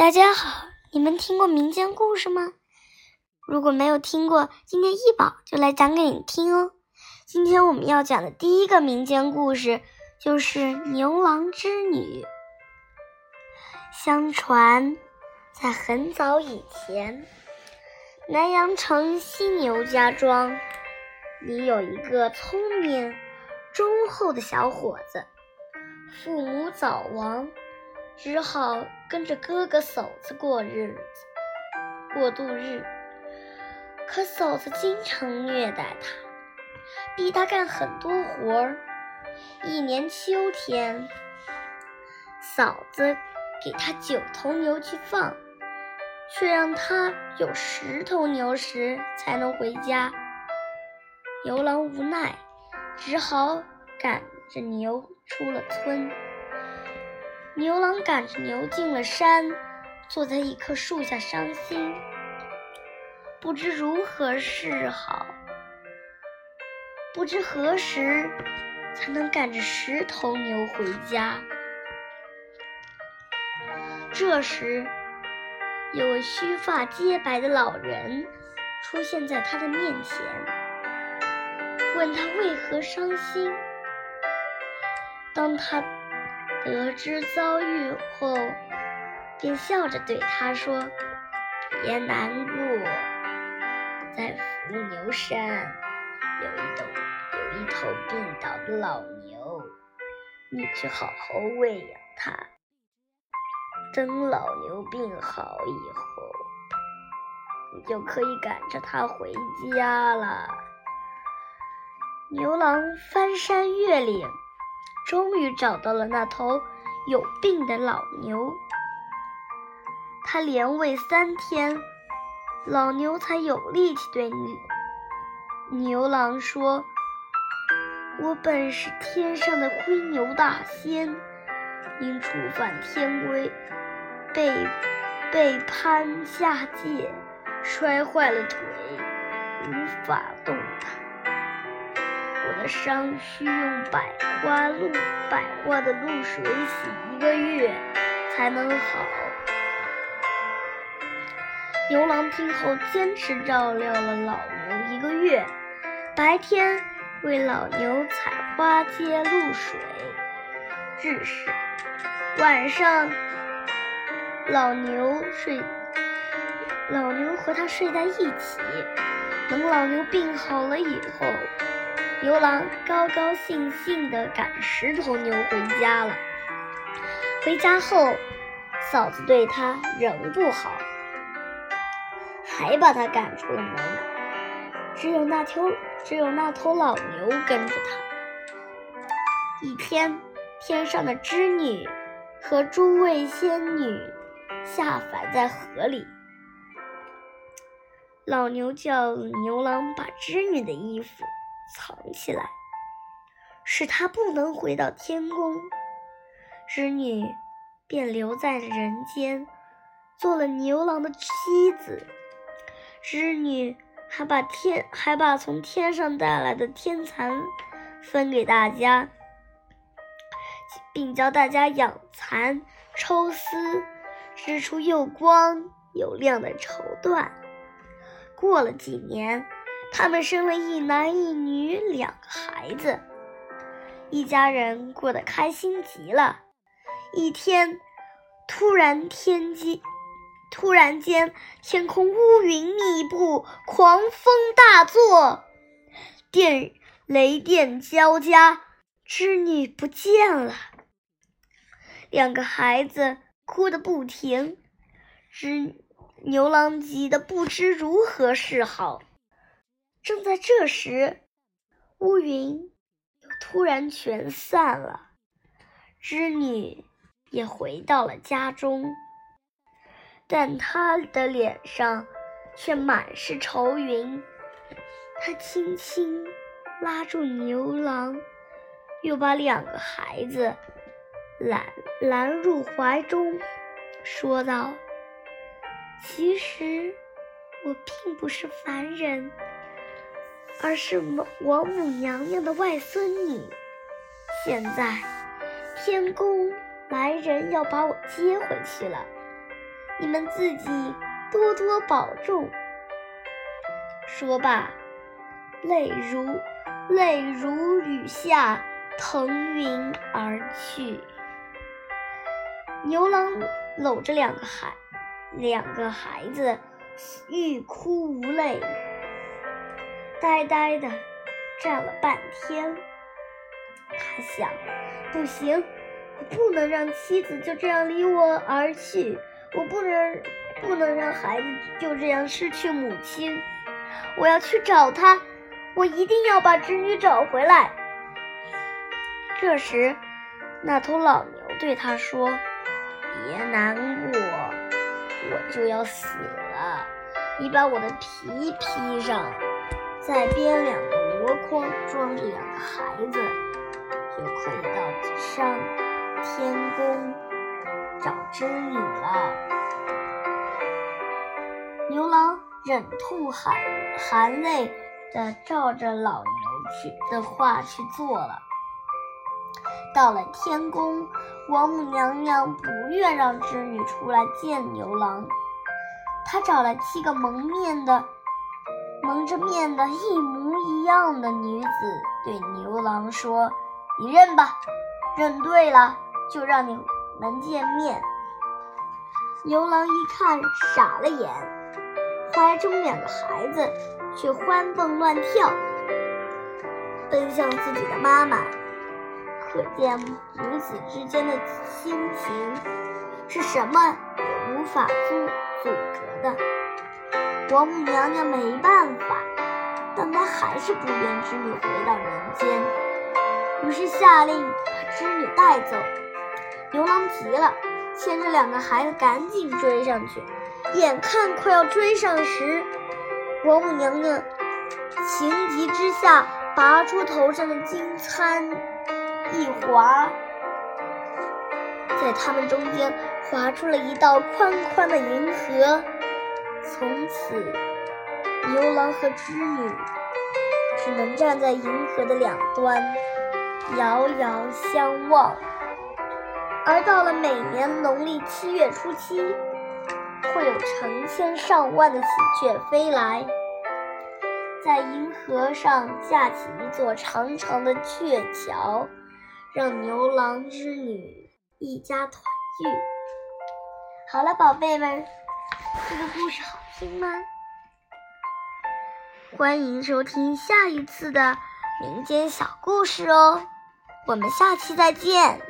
大家好，你们听过民间故事吗？如果没有听过，今天一宝就来讲给你听哦。今天我们要讲的第一个民间故事就是牛郎织女。相传，在很早以前，南阳城犀牛家庄里有一个聪明忠厚的小伙子，父母早亡。只好跟着哥哥嫂子过日子，过度日。可嫂子经常虐待他，逼他干很多活儿。一年秋天，嫂子给他九头牛去放，却让他有十头牛时才能回家。牛郎无奈，只好赶着牛出了村。牛郎赶着牛进了山，坐在一棵树下伤心，不知如何是好，不知何时才能赶着十头牛回家。这时，有位须发皆白的老人出现在他的面前，问他为何伤心。当他。得知遭遇后，便笑着对他说：“别难过，在伏牛山有一头有一头病倒的老牛，你去好好喂养它。等老牛病好以后，你就可以赶着它回家了。”牛郎翻山越岭。终于找到了那头有病的老牛，他连喂三天，老牛才有力气对牛牛郎说：“我本是天上的灰牛大仙，因触犯天规，被被判下界，摔坏了腿，无法动弹。”的伤需用百花露百花的露水洗一个月才能好。牛郎听后坚持照料了老牛一个月，白天为老牛采花接露水，日时晚上老牛睡，老牛和他睡在一起。等老牛病好了以后。牛郎高高兴兴地赶十头牛回家了。回家后，嫂子对他仍不好，还把他赶出了门。只有那头只有那头老牛跟着他。一天，天上的织女和诸位仙女下凡在河里，老牛叫牛郎把织女的衣服。藏起来，使他不能回到天宫。织女便留在了人间，做了牛郎的妻子。织女还把天还把从天上带来的天蚕分给大家，并教大家养蚕、抽丝，织出又光又亮的绸缎。过了几年。他们生了一男一女两个孩子，一家人过得开心极了。一天，突然天机，突然间天空乌云密布，狂风大作，电雷电交加，织女不见了。两个孩子哭得不停，织牛郎急得不知如何是好。正在这时，乌云又突然全散了，织女也回到了家中，但她的脸上却满是愁云。她轻轻拉住牛郎，又把两个孩子揽揽入怀中，说道：“其实我并不是凡人。”而是王母娘娘的外孙女。现在天宫来人要把我接回去了，你们自己多多保重。”说罢，泪如泪如雨下，腾云而去。牛郎搂着两个孩两个孩子，欲哭无泪，呆呆的站了半天。他想，不行，我不能让妻子就这样离我而去，我不能不能让孩子就这样失去母亲。我要去找他，我一定要把织女找回来。这时，那头老牛对他说：“别难过，我就要死了。你把我的皮披上，再编两个箩筐，装着两个孩子，就可以到上天宫找织女了。”牛郎。忍痛含含泪的照着老牛去的话去做了。到了天宫，王母娘娘不愿让织女出来见牛郎，她找了七个蒙面的、蒙着面的一模一样的女子，对牛郎说：“你认吧，认对了就让你们见面。”牛郎一看，傻了眼。怀中两个孩子却欢蹦乱跳，奔向自己的妈妈。可见母子之间的亲情是什么也无法阻阻隔的。王母娘娘没办法，但她还是不愿织女回到人间，于是下令把织女带走。牛郎急了，牵着两个孩子赶紧追上去。眼看快要追上时，王母娘娘情急之下，拔出头上的金钗一划，在他们中间划出了一道宽宽的银河。从此，牛郎和织女只能站在银河的两端，遥遥相望。而到了每年农历七月初七。会有成千上万的喜鹊飞来，在银河上架起一座长长的鹊桥，让牛郎织女一家团聚。好了，宝贝们，这个故事好听吗？欢迎收听下一次的民间小故事哦，我们下期再见。